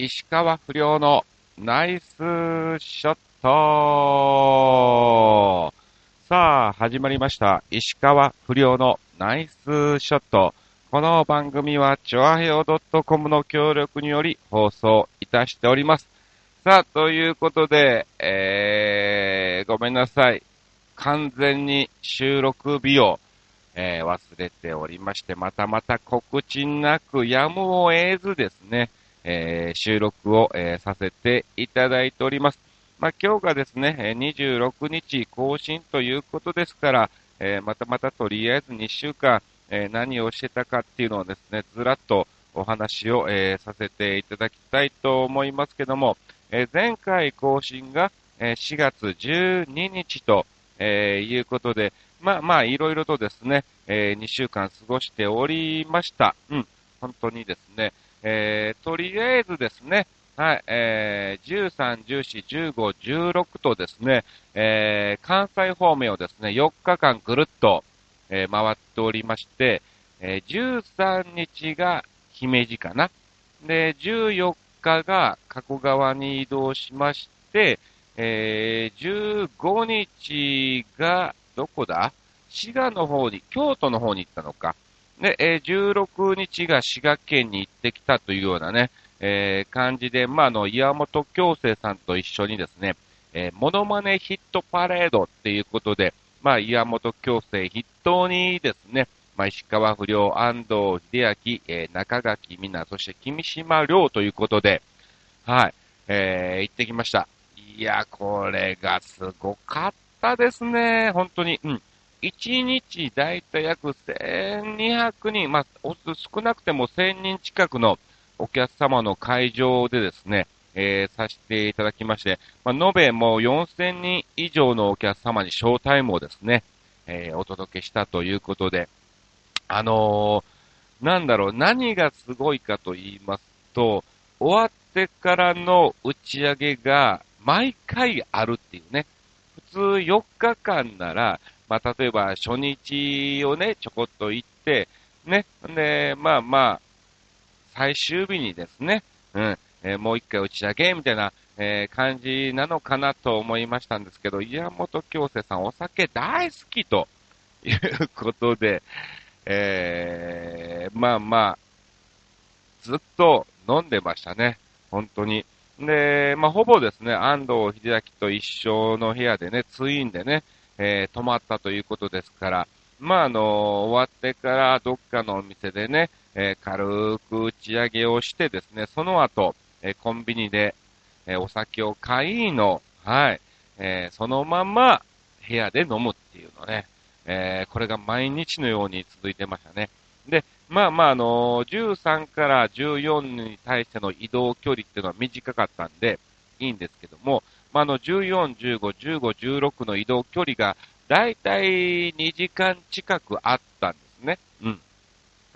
石川不良のナイスショットさあ、始まりました。石川不良のナイスショット。この番組は、チョアヘオ .com の協力により放送いたしております。さあ、ということで、えー、ごめんなさい。完全に収録日をえー、忘れておりまして、またまた告知なくやむを得ずですね、えー、収録を、えー、させていただいております。まあ、今日がですね、26日更新ということですから、えまたまたとりあえず2週間、え何をしてたかっていうのをですね、ずらっとお話を、えさせていただきたいと思いますけども、え前回更新が、え4月12日と、えいうことで、まあまあ、いろいろとですね、えー、2週間過ごしておりました。うん、本当にですね、えー、とりあえずですね、はい、えー、13、14、15、16とですね、えー、関西方面をですね、4日間ぐるっと、えー、回っておりまして、えー、13日が姫路かな。で、14日が加古川に移動しまして、えー、15日が、どこだ？滋賀の方に、京都の方に行ったのか。で、えー、16日が滋賀県に行ってきたというようなね、えー、感じで、まあ、あの、岩本京生さんと一緒にですね、えー、モノマネヒットパレードっていうことで、まあ、岩本京生筆頭にですね、まあ、石川不良、安藤秀明、えー、中垣美奈、そして君島良ということで、はい、えー、行ってきました。いや、これがすごかったですね。本当に。うん。1日だいたい約1200人、まあ、少なくても1000人近くのお客様の会場でですね、えー、させていただきまして、まあ、延べもう4000人以上のお客様にショータイムをですね、えー、お届けしたということで、あのー、なんだろう、何がすごいかと言いますと、終わってからの打ち上げが毎回あるっていうね。普通4日間なら、まあ、例えば初日をね、ちょこっと行って、ね、で、まあまあ、最終日にですね、うん、えー、もう一回打ち上げ、みたいな、えー、感じなのかなと思いましたんですけど、岩本京生さんお酒大好きということで、えー、まあまあ、ずっと飲んでましたね。本当に。で、まあ、ほぼですね、安藤秀明と一緒の部屋でね、ツインでね、えー、泊まったということですから、まあ、あの、終わってからどっかのお店でね、えー、軽く打ち上げをしてですね、その後、え、コンビニで、えお酒を買いの、はい、えそのまま部屋で飲むっていうのね、えこれが毎日のように続いてましたね。で、まあまあ、あの13から14に対しての移動距離っていうのは短かったんで、いいんですけども、まあ、の、14、15、15、16の移動距離が、だいたい2時間近くあったんですね。うん。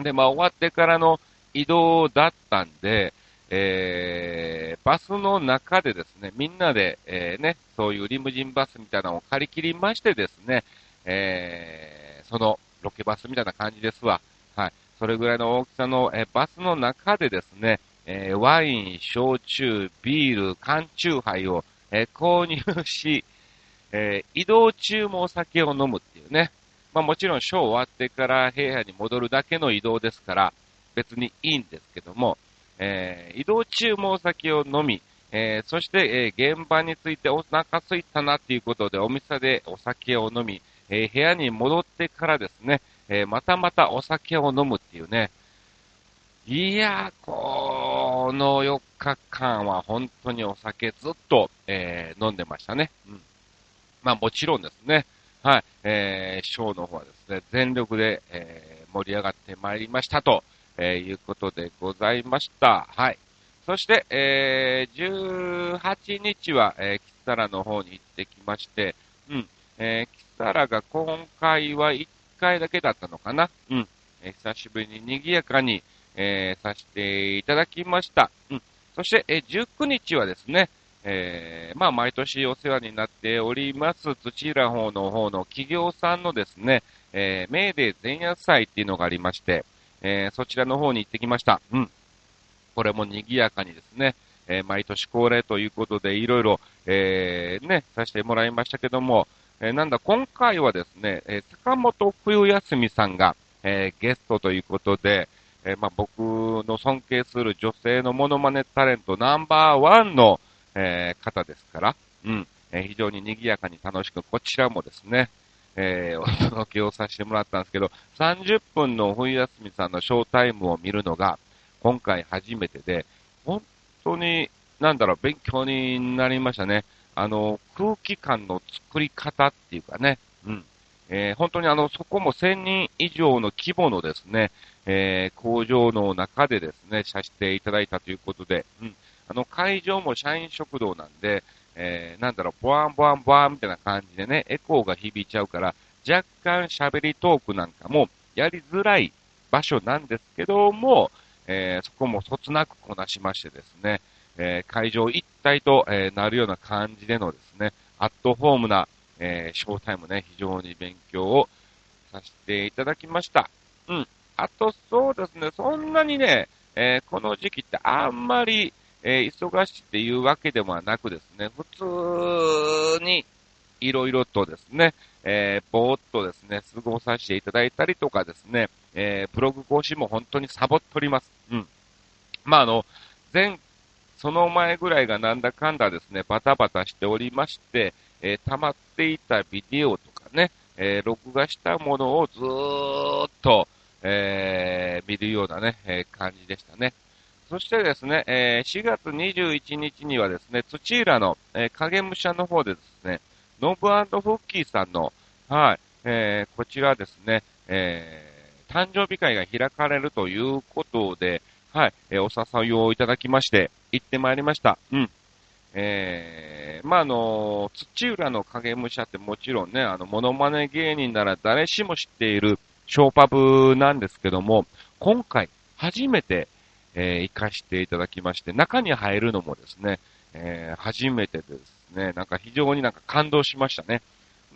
で、まあ、終わってからの移動だったんで、えー、バスの中でですね、みんなで、えー、ね、そういうリムジンバスみたいなのを借り切りましてですね、えー、そのロケバスみたいな感じですわ。はい。それぐらいの大きさの、えー、バスの中でですね、えー、ワイン、焼酎、ビール、缶チューハイをえー、購入し、えー、移動中もお酒を飲むっていうね。まあもちろんショー終わってから部屋に戻るだけの移動ですから、別にいいんですけども、えー、移動中もお酒を飲み、えー、そして、えー、現場についてお腹空いたなっていうことでお店でお酒を飲み、え、部屋に戻ってからですね、えまたまたお酒を飲むっていうね、いやー、この4日間は本当にお酒ずっと、えー、飲んでましたね。うん。まあもちろんですね、はい、えー、ショーの方はですね、全力で、えー、盛り上がってまいりましたと、えー、いうことでございました。はい。そして、えー、18日は、えー、キサラの方に行ってきまして、うん、えー、キサラが今回は1回だけだったのかな。うん、えー、久しぶりに賑やかに、えー、させていただきました。うん。そして、えー、19日はですね、えー、まあ、毎年お世話になっております、土浦方の方の企業さんのですね、えー、メーデー前夜祭っていうのがありまして、えー、そちらの方に行ってきました。うん。これも賑やかにですね、えー、毎年恒例ということで、いろいろ、えー、ね、させてもらいましたけども、えー、なんだ、今回はですね、え坂本冬休みさんが、えゲストということで、えまあ、僕の尊敬する女性のモノマネタレントナンバーワンの、え方ですから、うん、え非常に賑やかに楽しく、こちらもですね、え、お届けをさせてもらったんですけど、30分の冬休みさんのショータイムを見るのが、今回初めてで、本当に、なんだろう、勉強になりましたね。あの、空気感の作り方っていうかね、うん。えー、本当にあの、そこも1000人以上の規模のですね、えー、工場の中でですね、させていただいたということで、うん。あの、会場も社員食堂なんで、えー、なんだろう、ボワンボワンボワンみたいな感じでね、エコーが響いちゃうから、若干喋りトークなんかもやりづらい場所なんですけども、えー、そこもそつなくこなしましてですね、えー、会場一体と、えー、なるような感じでのですね、アットホームな、えー、ショータイムね、非常に勉強をさせていただきました。うん。あと、そうですね、そんなにね、えー、この時期ってあんまり、えー、忙しいっていうわけでもなくですね、普通にいろいろとですね、えー、ぼーっとですね、過ごさせていただいたりとかですね、えー、ブログ更新も本当にサボっております。うん。まあ、あの、前、その前ぐらいがなんだかんだですね、バタバタしておりまして、えー、溜まっていたビデオとかね、えー、録画したものをずっと、えー、見るようなね、え、感じでしたね。そしてですね、えー、4月21日にはですね、土浦の、え、影武者の方でですね、ノブフッキーさんの、はい、え、こちらですね、え、誕生日会が開かれるということで、はい、え、お誘いをいただきまして、行ってまいりました。うん。えー、まあ、の、土浦の影武者ってもちろんね、あの、モノマネ芸人なら誰しも知っているショーパブなんですけども、今回初めて、えー、行かしていただきまして、中に入るのもですね、えー、初めてですね、なんか非常になんか感動しましたね。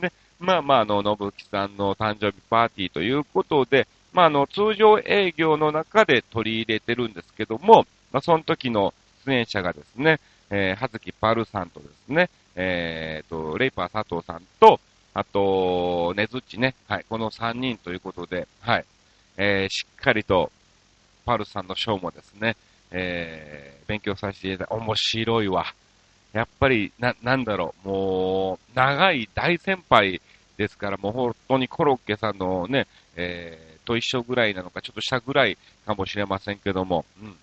で、まあまあ、あの、信木さんの誕生日パーティーということで、まああの、通常営業の中で取り入れてるんですけども、まあその時の出演者がですね、えー、はずきパルさんとですね、えー、と、レイパー佐藤さんと、あと、ねずっちね、はい、この3人ということで、はい、えー、しっかりとパルさんのショーもですね、えー、勉強させていただいて、面白いわ。やっぱり、な、なんだろう、もう、長い大先輩ですから、もう本当にコロッケさんのね、えー、と一緒ぐらいなのか、ちょっと下ぐらいかもしれませんけども、うん。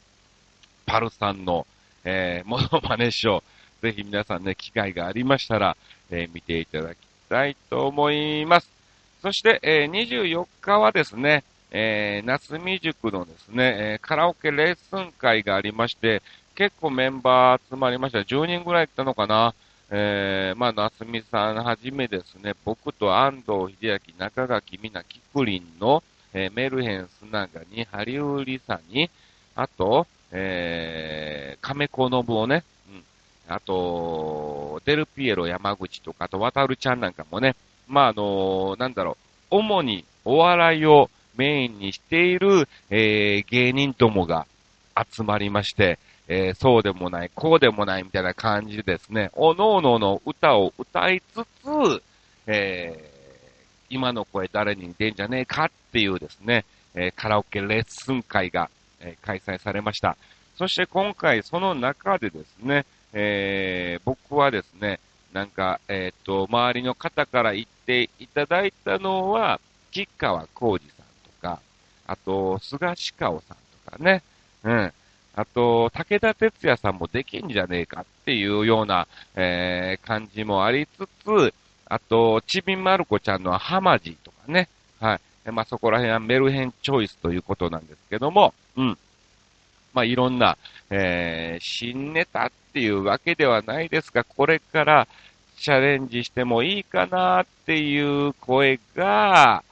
パルさんの、えー、モノマネショー、ぜひ皆さんね、機会がありましたら、えー、見ていただきたいと思います。そして、えー、24日はですね、えー、夏未塾のですね、え、カラオケレッスン会がありまして、結構メンバー集まりました。10人ぐらい来たのかな。えー、まあ、夏美さんはじめですね、僕と安藤秀明、中垣みな、キクリンの、えー、メルヘン砂がに、ハリウリサに、あと、えー、亀子信夫ね、うん。あと、デルピエロ山口とか、あと、渡るちゃんなんかもね、まあ、あのー、なんだろう、主にお笑いをメインにしている、えー、芸人どもが集まりまして、えー、そうでもない、こうでもないみたいな感じでですね、おのおのの歌を歌いつつ、えー、今の声誰に似てんじゃねえかっていうですね、えー、カラオケレッスン会が、え開催されました。そして今回その中でですね、え僕はですね、なんか、えっ、と、周りの方から言っていただいたのは、吉川浩二か、あと、菅氏川さんとかね、うん。あと、武田鉄矢さんもできんじゃねえかっていうような、えー、感じもありつつ、あと、ちびまる子ちゃんのハマジとかね、はい。まあ、そこら辺はメルヘンチョイスということなんですけども、うん。まあ、いろんな、えー、新ネタっていうわけではないですが、これからチャレンジしてもいいかなっていう声が、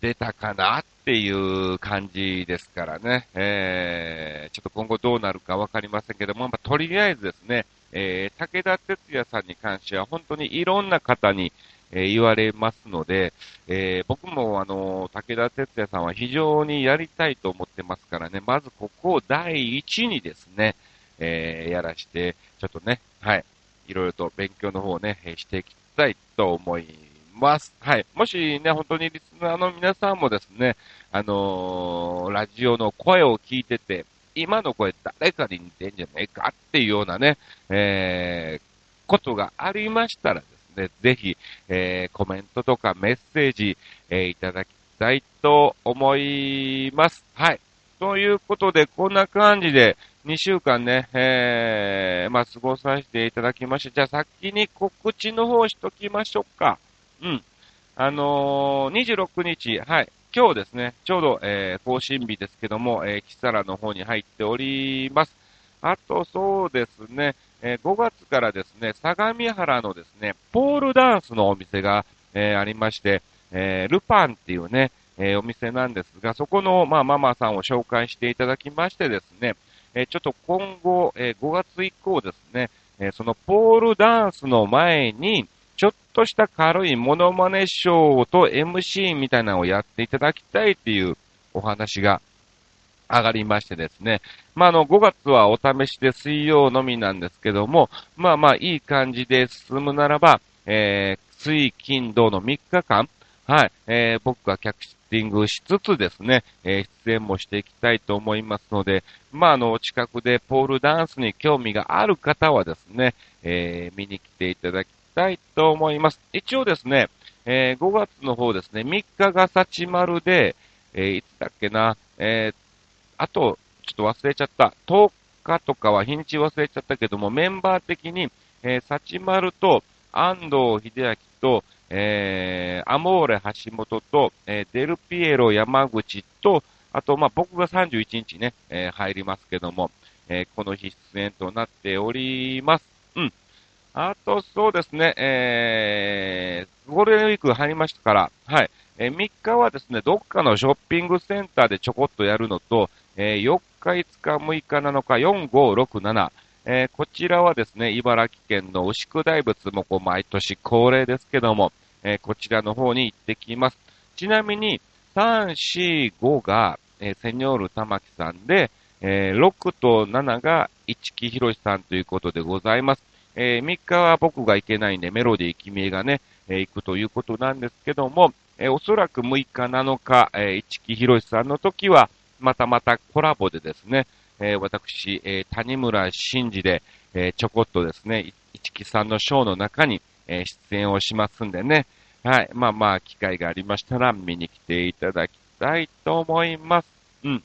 出たかなっていう感じですからね、えー、ちょっと今後どうなるかわかりませんけども、まあ、とりあえずですね、えー、武田鉄矢さんに関しては本当にいろんな方に、え、言われますので、えー、僕もあの、武田鉄矢さんは非常にやりたいと思ってますからね、まずここを第一にですね、えー、やらして、ちょっとね、はい、いろいろと勉強の方をね、していきたいと思います。はい。もしね、本当にリスナーの皆さんもですね、あのー、ラジオの声を聞いてて、今の声誰かに似てんじゃないかっていうようなね、えー、ことがありましたらですね、ぜひ、えー、コメントとかメッセージ、えー、いただきたいと思います。はい。ということで、こんな感じで、2週間ね、えー、まあ、過ごさせていただきました。じゃあ、先に告知の方しときましょうか。うん。あのー、26日、はい。今日ですね、ちょうど、えー、更新日ですけども、えー、キサラの方に入っております。あと、そうですね、えー、5月からですね、相模原のですね、ポールダンスのお店が、えー、ありまして、えー、ルパンっていうね、え、お店なんですが、そこの、まあ、ママさんを紹介していただきましてですね、え、ちょっと今後、え、5月以降ですね、え、そのポールダンスの前に、ちょっとした軽いモノマネショーと MC みたいなのをやっていただきたいっていうお話が上がりましてですね。まあ、あの、5月はお試しで水曜のみなんですけども、まあまあ、いい感じで進むならば、えー、水、金、土の3日間、はい、えー、僕がキャスティングしつつですね、えー、出演もしていきたいと思いますので、まあ、あの、近くでポールダンスに興味がある方はですね、えー、見に来ていただきたいと思います。一応ですね、えー、5月の方ですね、3日が幸丸で、えー、いつだっけな、えー、あと、ちょっと忘れちゃった。10日とかは日にち忘れちゃったけども、メンバー的に、えー、幸丸と安藤秀明と、えー、アモーレ橋本と、えー、デルピエロ山口と、あと、まあ、僕が31日ね、えー、入りますけども、えー、この日出演となっております。うん。あと、そうですね、えー、ゴールデンウィーク入りましたから、はい。えー、3日はですね、どっかのショッピングセンターでちょこっとやるのと、え、4日、5日、6日、7日、4、5、6、7、えー、こちらはですね、茨城県の牛久大仏もこう毎年恒例ですけども、えー、こちらの方に行ってきます。ちなみに、3、4、5が、えー、セニョール玉木さんで、えー、6と7が市木博さんということでございます。えー、3日は僕が行けないんで、メロディー君がね、えー、行くということなんですけども、えー、おそらく6日7日、えー、市木博さんの時は、またまたコラボでですね、えー、私、えー、谷村新司で、えー、ちょこっとですね、市木さんのショーの中に、えー、出演をしますんでね、はい、まあまあ、機会がありましたら見に来ていただきたいと思います。うん。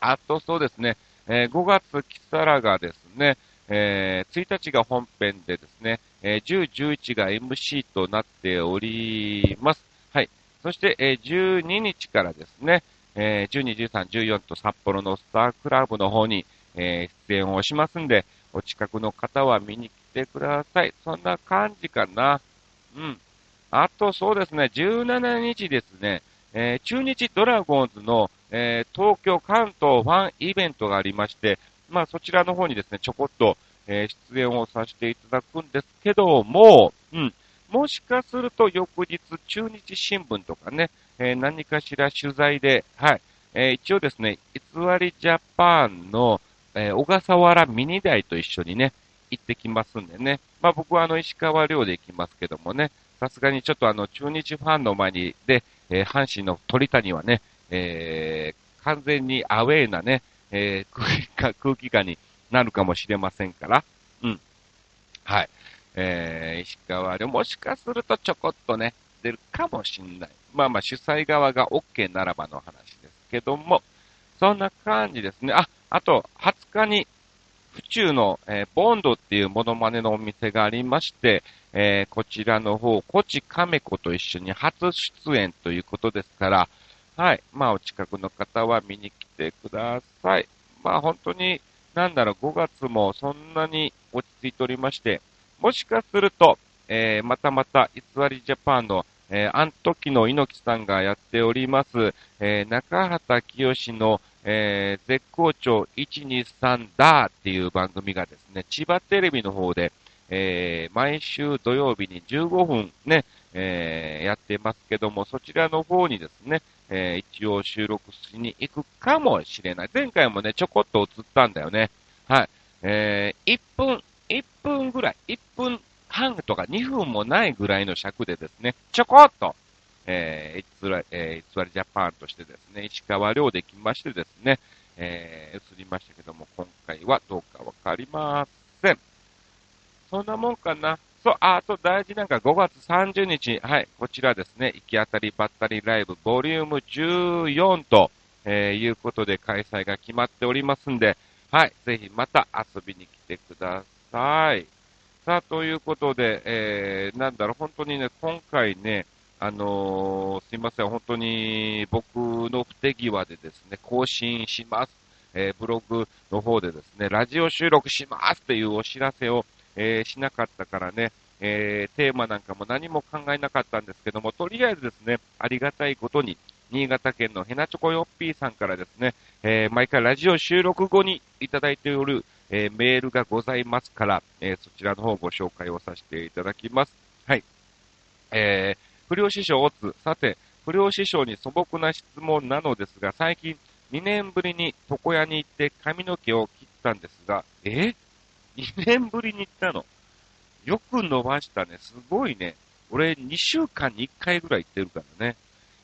あとそうですね、えー、5月、キサラがですね、えー、1日が本編でですね、えー、10、11が MC となっております。はい。そして、えー、12日からですね、えー、12、13、14と札幌のスタークラブの方に、えー、出演をしますんで、お近くの方は見に来てください。そんな感じかな。うん。あと、そうですね、17日ですね、えー、中日ドラゴンズの、えー、東京関東ファンイベントがありまして、まあ、そちらの方にですね、ちょこっと、えー、出演をさせていただくんですけども、うん。もしかすると翌日、中日新聞とかね、えー、何かしら取材で、はい、えー、一応ですね、偽りジャパンの、えー、小笠原ミニダイと一緒にね、行ってきますんでね。まあ僕はあの石川遼で行きますけどもね、さすがにちょっとあの中日ファンの前にで、えー、阪神の鳥谷はね、えー、完全にアウェーなね、えー、空気感になるかもしれませんから、うん。はい。えー、石川でもしかするとちょこっとね、出るかもしんない。まあまあ主催側が OK ならばの話ですけども、そんな感じですね。あ、あと、20日に、府中の、えー、ボンドっていうモノマネのお店がありまして、えー、こちらの方、コチカメコと一緒に初出演ということですから、はい。まあ、お近くの方は見に来てください。まあ、本当に、なんだろう、5月もそんなに落ち着いておりまして、もしかすると、えー、またまた、偽りジャパンの、えー、あん時の猪木さんがやっております、えー、中畑清の、えー、絶好調123だっていう番組がですね、千葉テレビの方で、えー、毎週土曜日に15分ね、えー、やってますけども、そちらの方にですね、えー、一応収録しに行くかもしれない。前回もね、ちょこっと映ったんだよね。はい。えー、1分、1分ぐらい、1分半とか2分もないぐらいの尺でですね、ちょこっと、えー、いつわり、えー、いつわりジャパンとしてですね、石川遼できましてですね、えー、映りましたけども、今回はどうかわかりません。そんなもんかな。そう、あと大事なんか5月30日、はい、こちらですね、行き当たりばったりライブボリューム14と、えー、いうことで開催が決まっておりますんで、はい、ぜひまた遊びに来てください。さあ、ということで、えー、なんだろう、本当にね、今回ね、あのー、すいません、本当に僕の不手際でですね、更新します。えー、ブログの方でですね、ラジオ収録しますというお知らせを、えー、しなかったからね、えー、テーマなんかも何も考えなかったんですけども、とりあえずですね、ありがたいことに、新潟県のヘナチョコヨッピーさんからですね、えー、毎回ラジオ収録後にいただいておる、えー、メールがございますから、えー、そちらの方ご紹介をさせていただきます。はい。えー、不良師匠オツ。さて、不良師匠に素朴な質問なのですが、最近2年ぶりに床屋に行って髪の毛を切ったんですが、え ?2 年ぶりに行ったの？よく伸ばしたね。すごいね。俺2週間に1回ぐらい行ってるからね。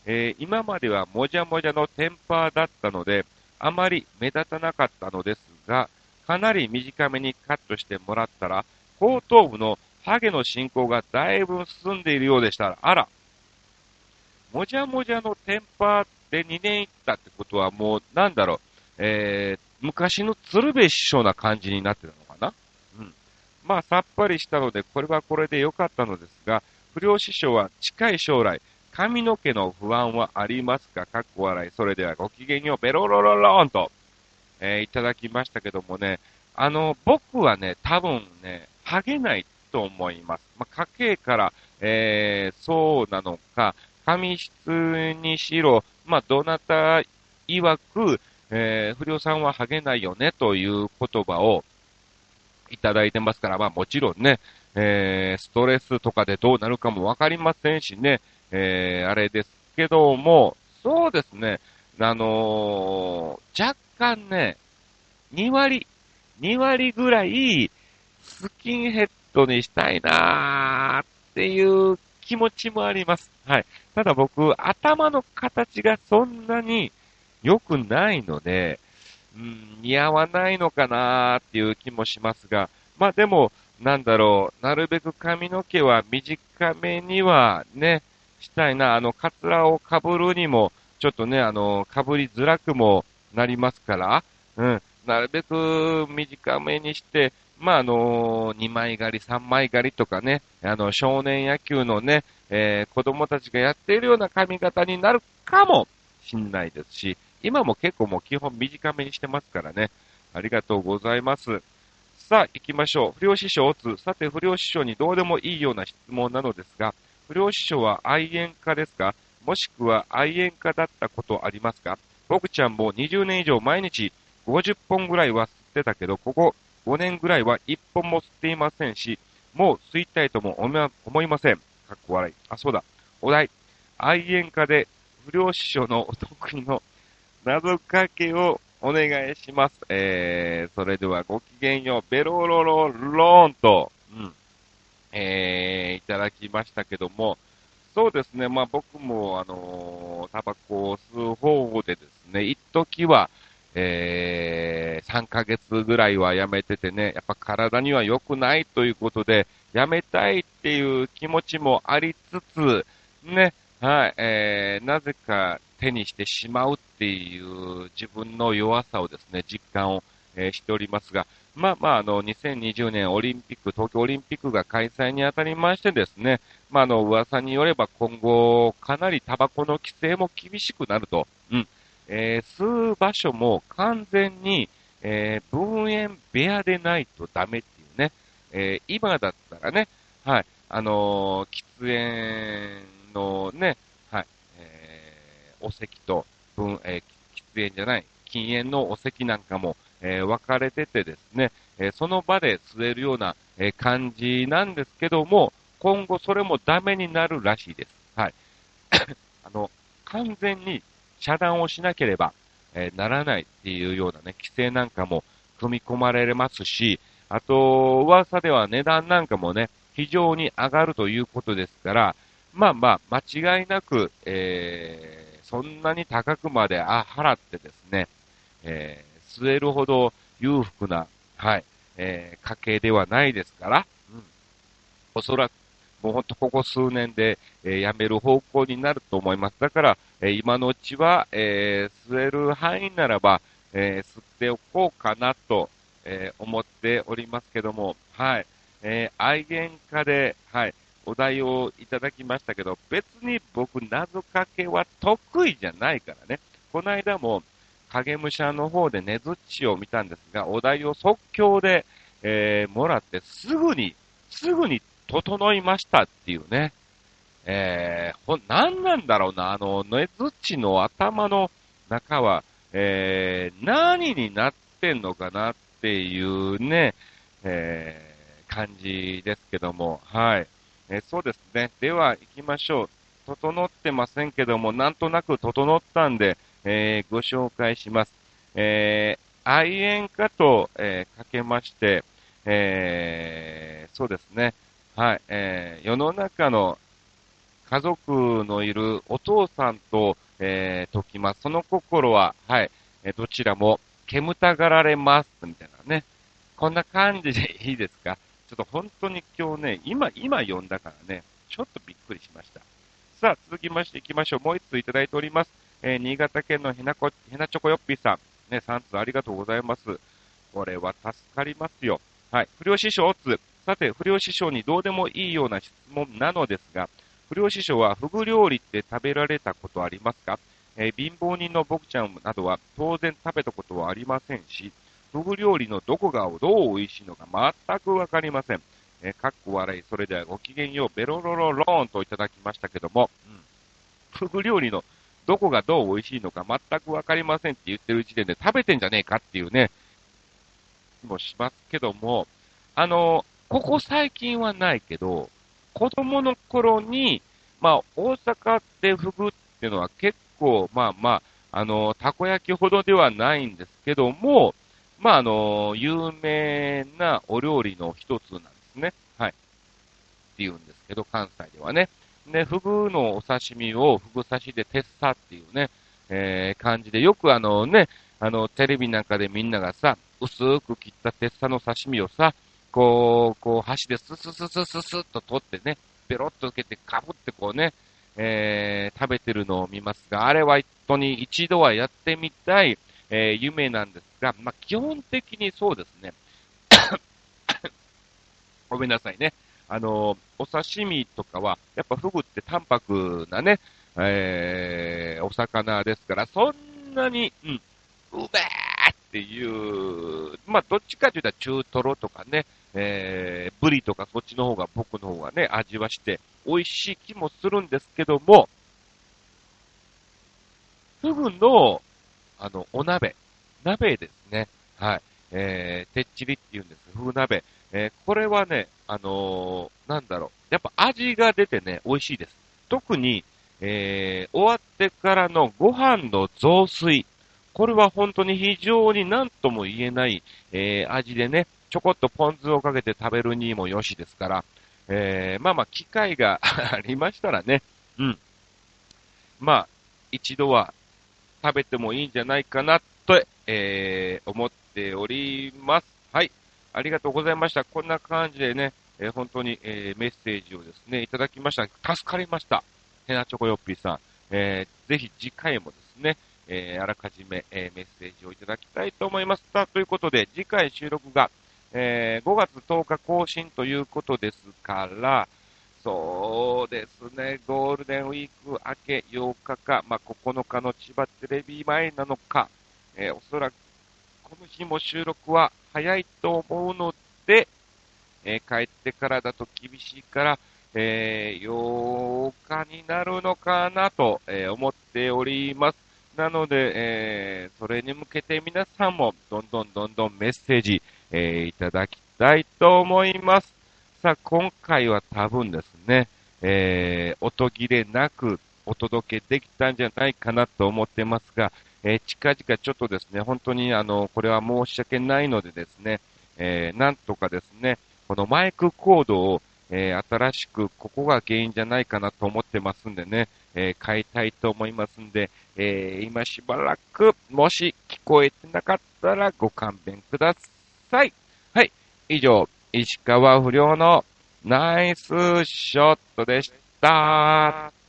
えー、今まではもじゃもじゃのテンパーだったので、あまり目立たなかったのですが、かなり短めにカットしてもらったら、後頭部のハゲの進行がだいぶ進んでいるようでしたら、あら、もじゃもじゃのテンパって2年行ったってことはもう、なんだろう、えー、昔の鶴瓶師匠な感じになってたのかな？うん。まあ、さっぱりしたので、これはこれで良かったのですが、不良師匠は近い将来、髪の毛の不安はありますか？かっこ笑い。それではごきげんよう、ベロロロローンと、えー、いただきましたけどもね、あの、僕はね、多分ね、ハゲないと思います。まあ、家系から、えー、そうなのか、髪質にしろ、まあ、どなた曰く、えー、不良さんはハゲないよねという言葉をいただいてますから、まあもちろんね、えー、ストレスとかでどうなるかもわかりませんしね、えー、あれですけども、そうですね、あのー、若干ね、2割、2割ぐらい、スキンヘッドにしたいなーっていう気持ちもあります。はい。ただ僕、頭の形がそんなに良くないので、うん、似合わないのかなーっていう気もしますが、まあでも、なんだろう、なるべく髪の毛は短めにはね、したいな、あの、カツラを被るにも、ちょっとね、あの、被りづらくもなりますから、うん、なるべく短めにして、まあ、あの、2枚狩り、3枚狩りとかね、あの、少年野球のね、えー、子供たちがやっているような髪型になるかもしんないですし、今も結構もう基本短めにしてますからね。ありがとうございます。さあ、行きましょう。不良師匠オツ。さて、不良師匠にどうでもいいような質問なのですが、不良師匠は愛煙家ですか？もしくは愛煙家だったことありますか？僕ちゃんも20年以上毎日50本ぐらいは吸ってたけど、ここ5年ぐらいは1本も吸っていませんし、もう吸いたいとも思いません。かっこ笑い。あ、そうだ。お題。愛煙家で不良師匠のお得意の謎かけをお願いします。えー、それではごきげんよう。ベロロロローンと、うん、えー、いただきましたけども、そうですね。まあ僕も、あのー、タバコを吸う方でですね、一時は、えー、3ヶ月ぐらいはやめててね、やっぱ体には良くないということで、やめたいっていう気持ちもありつつ、ね、はい、えー、なぜか手にしてしまうっていう自分の弱さをですね、実感を、えー、しておりますが、まあまあ、あの、2020年オリンピック、東京オリンピックが開催にあたりましてですね、まあ、あの、噂によれば今後、かなりタバコの規制も厳しくなると。うん。えー、吸う場所も完全に、えー、分煙部屋でないとダメっていうね、えー、今だったらね、はい、あのー、喫煙のね、はい、えー、お席と分、えー、喫煙じゃない、禁煙のお席なんかも、えー、分かれててですね、えー、その場で吸えるような、えー、感じなんですけども、今後それもダメになるらしいです。はい。あの、完全に遮断をしなければ、え、ならないっていうようなね、規制なんかも組み込まれますし、あと、噂では値段なんかもね、非常に上がるということですから、まあまあ、間違いなく、えー、そんなに高くまであ払ってですね、えー、吸えるほど裕福な、はい、えー、家計ではないですから、うん、おそらく、もうほんとここ数年で、えー、やめる方向になると思います。だから、えー、今のうちは、えー、吸える範囲ならば、えー、吸っておこうかなと、えー、思っておりますけども、はい。えー、愛犬家で、はい。お題をいただきましたけど、別に僕、謎かけは得意じゃないからね。この間も、影武者の方でねずっちを見たんですが、お題を即興で、えー、もらって、すぐに、すぐに整いましたっていうね。えー、ほ、なんなんだろうな、あの、ねずっちの頭の中は、えー、何になってんのかなっていうね、えー、感じですけども、はい。えー、そうですね。では、行きましょう。整ってませんけども、なんとなく整ったんで、えー、ご紹介します。えー、愛煙家と、えー、かけまして、えー、そうですね。はい、えー、世の中の家族のいるお父さんと、えー、解きます。その心は、はい、え、どちらも煙たがられます、みたいなね。こんな感じでいいですか？ちょっと本当に今日ね、今、今読んだからね、ちょっとびっくりしました。さあ、続きまして行きましょう。もう一ついただいております。えー、新潟県のへなこ、へなチョコよっぴーさん。ね、3つありがとうございます。これは助かりますよ。はい。不良師匠つ。さて、不良師匠にどうでもいいような質問なのですが、不良師匠はフグ料理って食べられたことありますか？えー、貧乏人の僕ちゃんなどは当然食べたことはありませんし、フグ料理のどこがどう美味しいのか全くわかりません。えー、かっこ笑い、それではごきげんよう、ベロロロローンといただきましたけども、うん、フグ料理のどこがどう美味しいのか全くわかりませんって言ってる時点で食べてんじゃねえかっていうね、もしますけども、あの、ここ最近はないけど、子供の頃に、まあ、大阪ってフグっていうのは結構、まあまあ、あの、たこ焼きほどではないんですけども、まあ、あの、有名なお料理の一つなんですね。はい。って言うんですけど、関西ではね。で、フグのお刺身をフグ刺しで鉄砂っていうね、えー、感じで、よくあのね、あの、テレビなんかでみんながさ、薄く切った鉄砂の刺身をさ、こう、こう、箸でススススススッと取ってね、ペロッと受けてかぶってこうね、えー、食べてるのを見ますが、あれは本当に一度はやってみたい、えー、夢なんですが、まあ、基本的にそうですね。ごめんなさいね。あの、お刺身とかは、やっぱフグって淡白なね、えー、お魚ですから、そんなに、うん、うべーっていう、まあ、どっちかというと中トロとかね、えー、ブリとかそっちの方が僕の方がね、味はして美味しい気もするんですけども、フグの、あの、お鍋、鍋ですね。はい。えー、てっちりって言うんです。フグ鍋。えー、これはね、あのー、なんだろう。やっぱ味が出てね、美味しいです。特に、えー、終わってからのご飯の雑炊。これは本当に非常に何とも言えない、えー、味でね、ちょこっとポン酢をかけて食べるにもよしですから、えー、まあまあ、機会が ありましたらね、うん。まあ、一度は食べてもいいんじゃないかなと、えー、思っております。はい。ありがとうございました。こんな感じでね、えー、本当に、えー、メッセージをですね、いただきました。助かりました。ヘナチョコヨッピーさん。えー、ぜひ次回もですね、え、あらかじめ、え、メッセージをいただきたいと思います。さあ、ということで、次回収録が、えー、5月10日更新ということですから、そうですね、ゴールデンウィーク明け8日か、まあ、9日の千葉テレビ前なのか、え、おそらくこの日も収録は早いと思うので、えー、帰ってからだと厳しいから、えー、8日になるのかなと、えー、思っております。なので、えー、それに向けて皆さんもどんどんどんどんメッセージ、えー、いただきたいと思います。さあ、今回は多分ですね、えー、音切れなくお届けできたんじゃないかなと思ってますが、えー、近々ちょっとですね、本当にあの、これは申し訳ないのでですね、えー、なんとかですね、このマイクコードを、えー、新しく、ここが原因じゃないかなと思ってますんでね、えー、買いたいと思いますんで、えー、今しばらく、もし聞こえてなかったらご勘弁ください。はい。以上、石川不良のナイスショットでした。